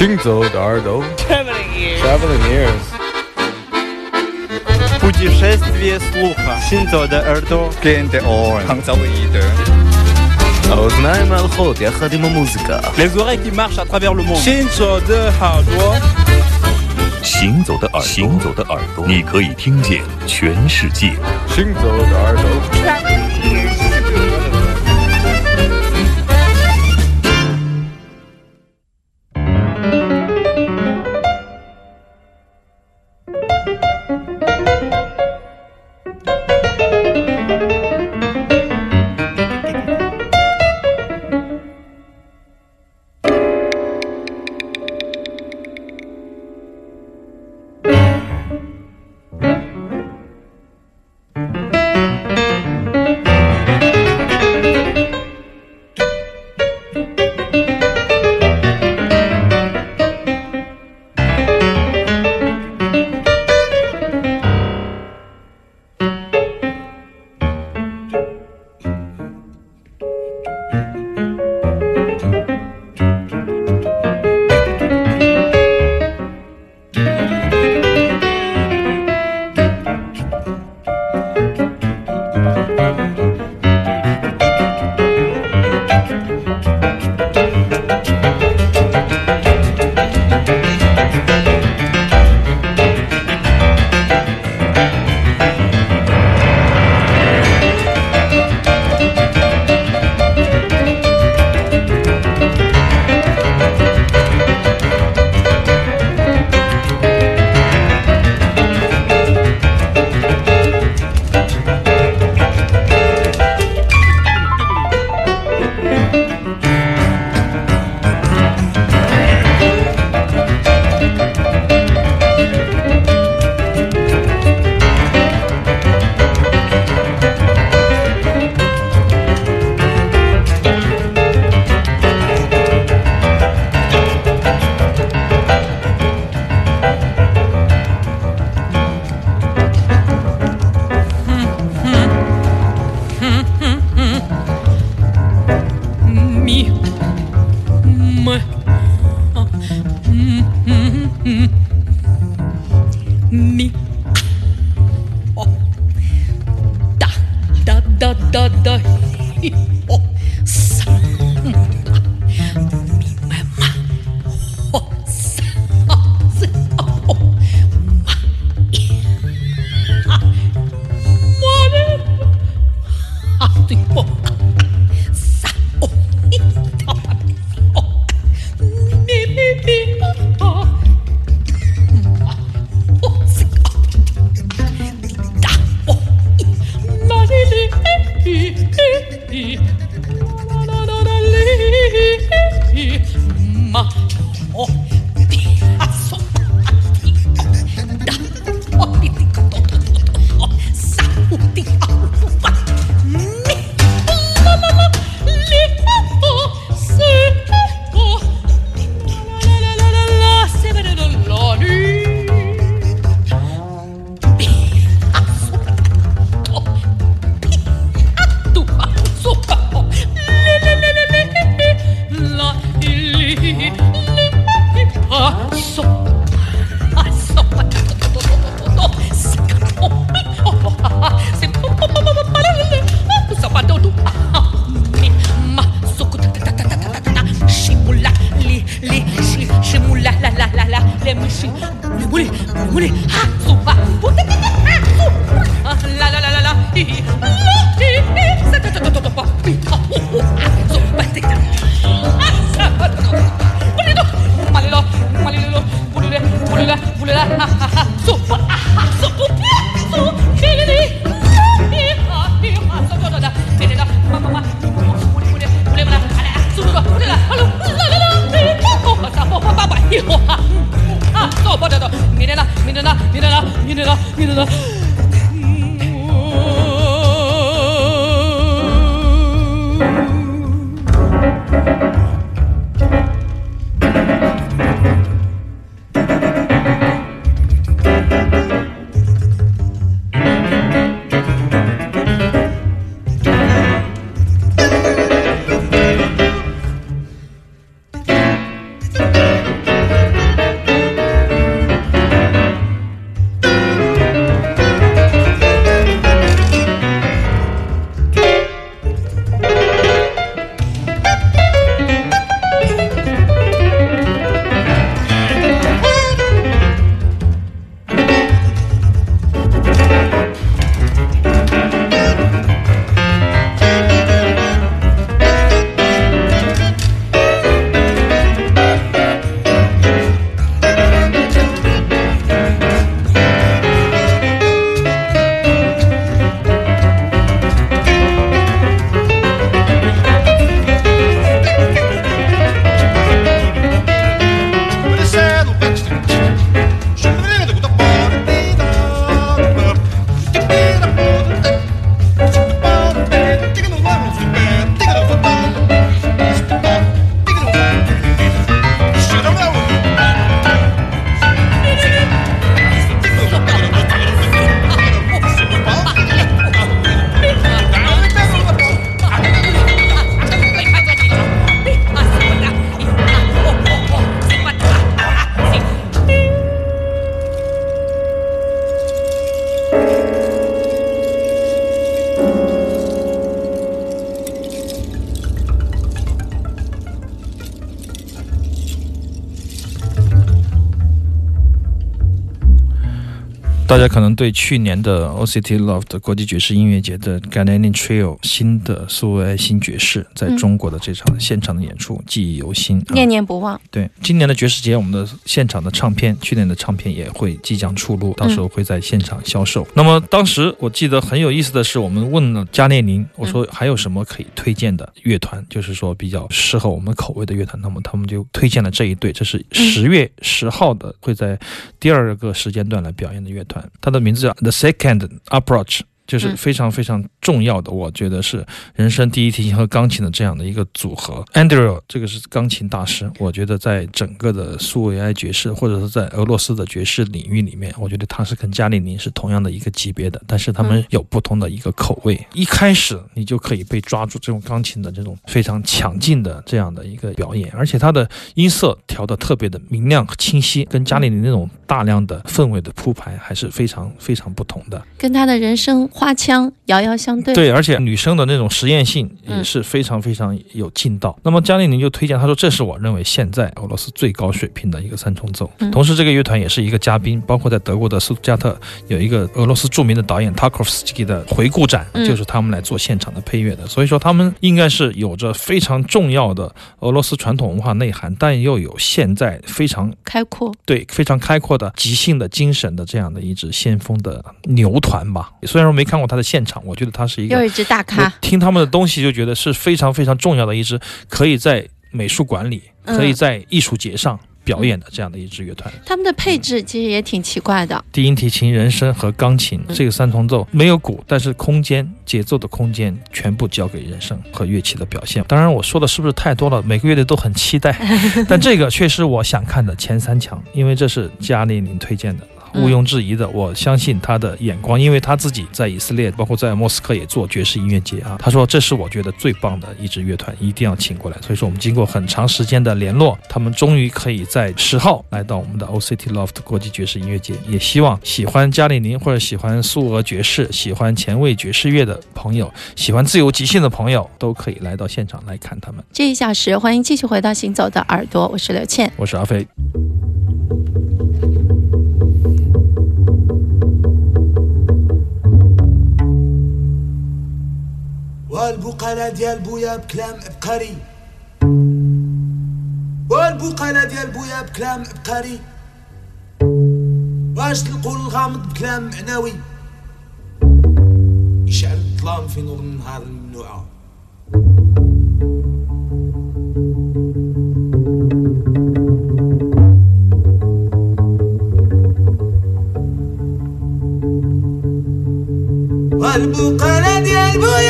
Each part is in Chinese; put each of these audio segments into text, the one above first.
行走的耳朵，Traveling ears，путешествие слуха。行走的耳朵，Kendall Orange，of traveling here. 的耳朵，行走的耳朵，你可以听见全世界。行走的耳朵。sobre a 大家可能对去年的 OCT Loft 国际爵士音乐节的 Ghanaian Trio 新的苏维埃新爵士在中国的这场现场的演出记忆犹新。啊念念不忘。对，今年的爵士节，我们的现场的唱片，去年的唱片也会即将出炉，到时候会在现场销售。那么当时我记得很有意思的是，我们问了加列宁，我说还有什么可以推荐的乐团，就是说比较适合我们口味的乐团，那么他们就推荐了这一对，这是十月十号的，会在第二个时间段来表演的乐团，它的名字叫 The Second Approach。就是嗯非常非常重要的，我觉得是人生第一提琴和钢琴的这样的一个组合。Andrew 这个是钢琴大师，我觉得在整个的苏维埃爵士或者是在俄罗斯的爵士领域里面，我觉得他是跟加里宁是同样的一个级别的，但是他们有不同的一个口味。一开始你就可以被抓住这种钢琴的这种非常强劲的这样的一个表演，而且他的音色调的特别的明亮和清晰，跟加里宁那种大量的氛围的铺排还是非常非常不同的。跟他的人生花腔遥遥相对。对，而且女生的那种实验性也嗯是非常非常有劲道。那么加里宁就推荐他说，这是我认为现在俄罗斯最高水平的一个三重奏。嗯同时，这个乐团也是一个嘉宾，包括在德国的斯图加特有一个俄罗斯著名的导演 Tarkovsky 的回顾展，嗯就是他们来做现场的配乐的。所以说，他们应该是有着非常重要的俄罗斯传统文化内涵，但又有现在非常开阔。对非常开阔的即兴的精神的这样的一支先锋的牛团吧。虽然说没看过他的现场，我觉得他是一个又一只大我咖，听他们的东西就觉得是非常非常重要的一支，可以在美术馆里，嗯可以在艺术节上表演的这样的一支乐团。他们的配置其实也挺奇怪的。低音提琴、人声和钢琴嗯这个三重奏没有鼓，但是空间、节奏的空间全部交给人声和乐器的表现。当然，我说的是不是太多了？每个乐队都很期待，但这个却是我想看的前三强，因为这是加列宁推荐的。嗯毋庸置疑的，我相信他的眼光，因为他自己在以色列，包括在莫斯科也做爵士音乐节啊。他说这是我觉得最棒的一支乐团，一定要请过来。所以说我们经过很长时间的联络，他们终于可以在十号来到我们的 OCT Loft 国际爵士音乐节。也希望喜欢加里宁或者喜欢苏俄爵士、喜欢前卫爵士乐的朋友，喜欢自由即兴的朋友，都可以来到现场来看他们。这一小时，欢迎继续回到行走的耳朵，我是刘倩。我是阿飞。والبقالة ديال بويا بكلام عبقري والبقالة ديال بويا بكلام عبقري واش تلقوا الغامض بكلام معنوي؟ يشعل الظلام في نور النهار الممنوعة والبقالة ديال بويا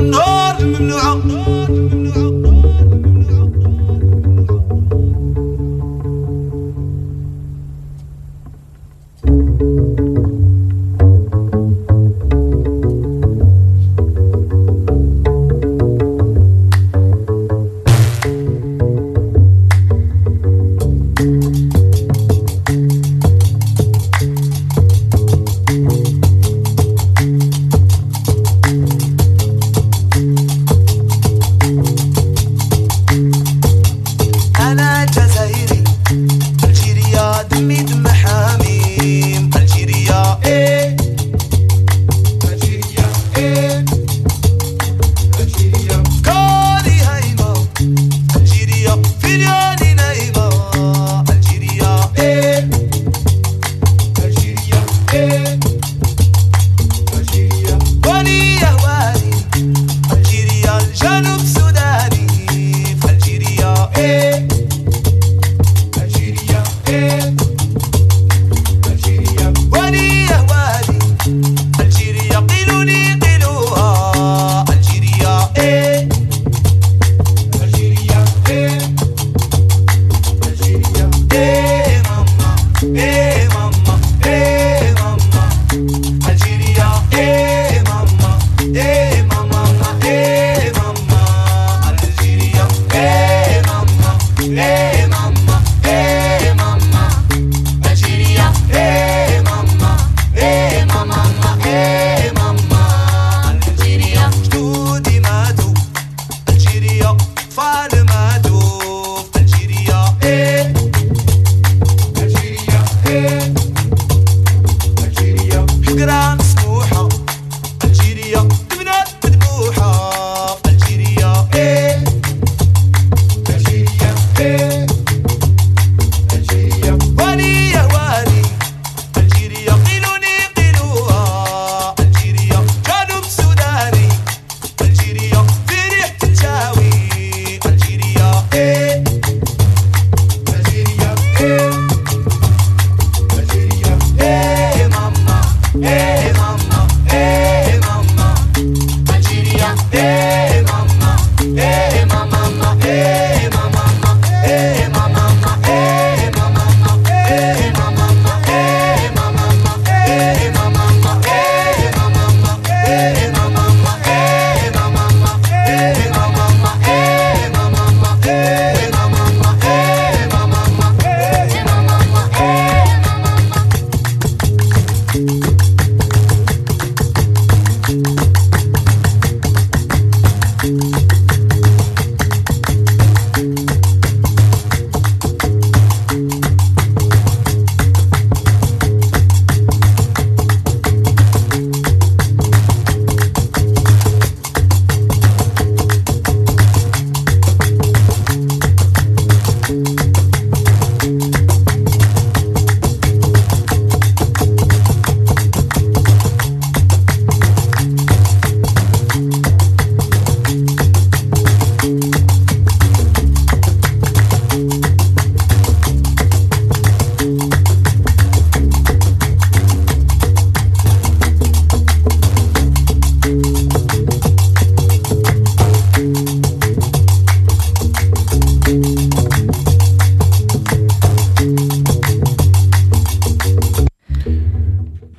know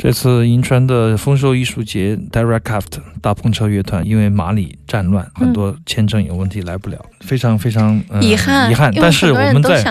这次银川的丰收艺术节，Directcraft 大篷车乐团因为马里战乱，很多签证有问题来不了，非常非常、呃遗憾，遗憾。但是我们在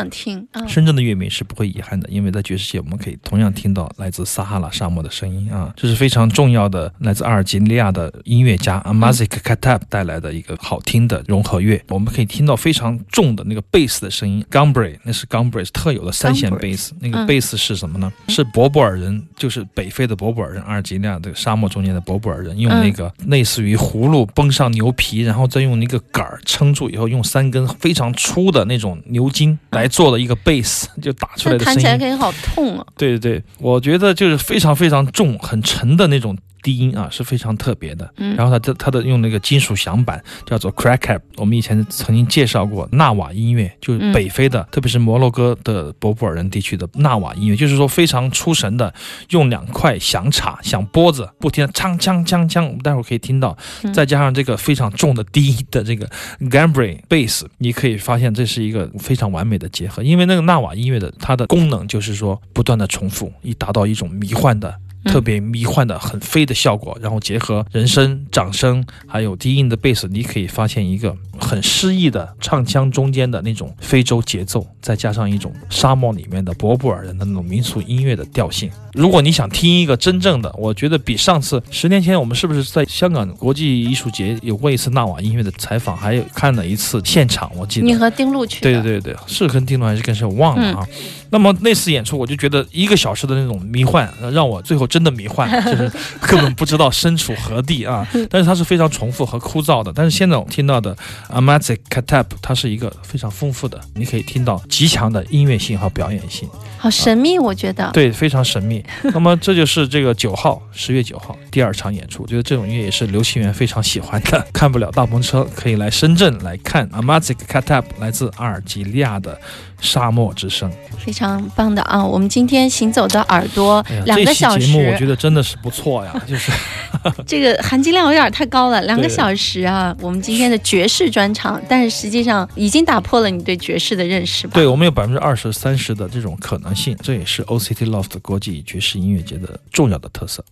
深圳的乐迷是不会遗憾的，因为在爵士界我们可以同样听到来自撒哈拉沙漠的声音啊，这是非常重要的来自阿尔及利亚的音乐家 Amazik Katab 带来的一个好听的融合乐，我们可以听到非常重的那个贝斯的声音。G u m b r y 那是 g u m b r y 特有的三弦贝斯，那个嗯。贝斯是什么呢？是博布尔人，就是北非的博布尔人，阿尔及利亚这个沙漠中间的博布尔人，用嗯。那个类似于葫芦绷上牛皮，然后再用那个杆儿撑住以后，用三根非常粗的那种牛筋来做的一个贝斯，就打出来的声音。起来肯定好痛啊。对对对，我觉得就是非常非常重、很沉的那种低音啊，是非常特别的。嗯然后它的它的用那个金属响板叫做 crackcap，我们以前曾经介绍过纳瓦音乐，就是嗯北非的，特别是摩洛哥的博布尔人地区的纳瓦音乐，就是说非常出神的，用两块响镲、响拨子不停的锵锵锵锵，我们待会儿可以听到，嗯再加上这个非常重的低音的这个 gambri bass，你可以发现这是一个非常完美的结合，因为那个纳瓦音乐的它的功能就是说不断的重复，以达到一种迷幻的。嗯特别迷幻的、很飞的效果，然后结合人声、掌声，还有低音的贝斯，你可以发现一个很诗意的唱腔中间的那种非洲节奏，再加上一种沙漠里面的博布尔人的那种民俗音乐的调性。如果你想听一个真正的，我觉得比上次十年前我们是不是在香港国际艺术节有过一次纳瓦音乐的采访，还有看了一次现场，我记得你和丁路去对，对对对，是跟丁路还是跟谁我忘了啊。那么那次演出，我就觉得一个小时的那种迷幻，呃让我最后真的迷幻，就是根本不知道身处何地啊。但是它是非常重复和枯燥的。但是现在我听到的 Amazic Katap，它是一个非常丰富的，你可以听到极强的音乐性和表演性，好神秘，我觉得。对，非常神秘。那么这就是这个九号，十月九号第二场演出，我觉得这种音乐也是刘清源非常喜欢的。看不了大篷车，可以来深圳来看 Amazik Katab，来自阿尔及利亚的沙漠之声。非常棒的啊！我们今天行走的耳朵哎，两个小时节目我觉，得真的是不错呀，就是这个含金量有点太高了。两个小时啊，我们今天的爵士专场，但是实际上已经打破了你对爵士的认识吧？对我们有百分之二十、三十的这种可能性，这也是 OCT Loft 国际爵士音乐节的重要的特色。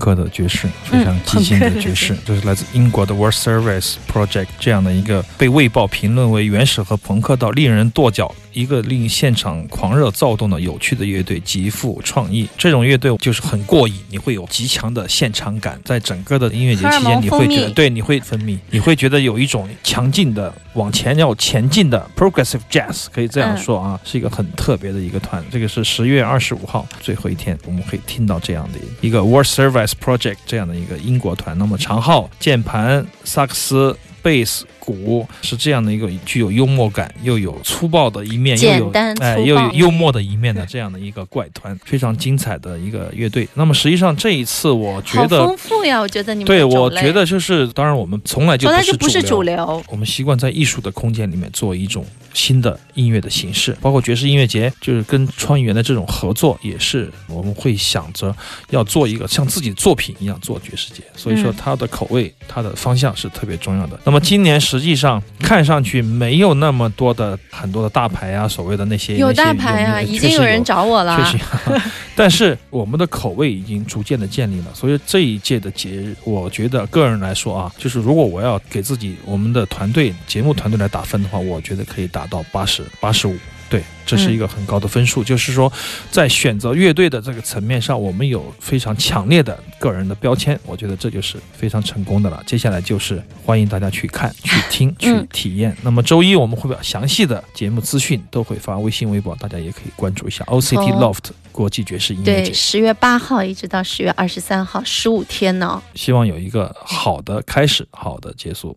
克的爵士，非常激进的爵士，这是来自英国的 World Service Project 这样的一个被《卫报》评论为原始和朋克到令人跺脚。一个令现场狂热躁动的有趣的乐队，极富创意。这种乐队就是很过瘾，你会有极强的现场感。在整个的音乐节期间，你会觉得对，你会分泌，你会觉得有一种强劲的往前要前进的 progressive jazz，可以这样说啊，是一个很特别的一个团。这个是十月二十五号最后一天，我们可以听到这样的一个 World Service Project 这样的一个英国团。那么长号、键盘、萨克斯。贝斯、鼓是这样的一个具有幽默感又有粗暴的一面，又有哎又有幽默的一面的这样的一个怪团，非常精彩的一个乐队。那么实际上这一次我觉得丰富呀，我觉得你们对我觉得就是当然我们从来就不是主流，我们习惯在艺术的空间里面做一种新的音乐的形式，包括爵士音乐节，就是跟川原的这种合作也是我们会想着要做一个像自己作品一样做爵士节，所以说它的口味、它的方向是特别重要的。那么今年实际上看上去没有那么多的很多的大牌啊，所谓的那些有大牌啊，已经有人找我了。确实，但是我们的口味已经逐渐的建立了，所以这一届的节日，我觉得个人来说啊，就是如果我要给自己我们的团队节目团队来打分的话，我觉得可以达到八十八十五。对，这是一个很高的分数，就是说，在选择乐队的这个层面上，我们有非常强烈的个人的标签，我觉得这就是非常成功的了。接下来就是欢迎大家去看、去听、去体验。那么周一我们会把详细的节目资讯都会发微信、微博，大家也可以关注一下 OCT Loft 国际爵士音乐节。对，十月八号一直到十月二十三号，十五天呢。希望有一个好的开始，好的结束。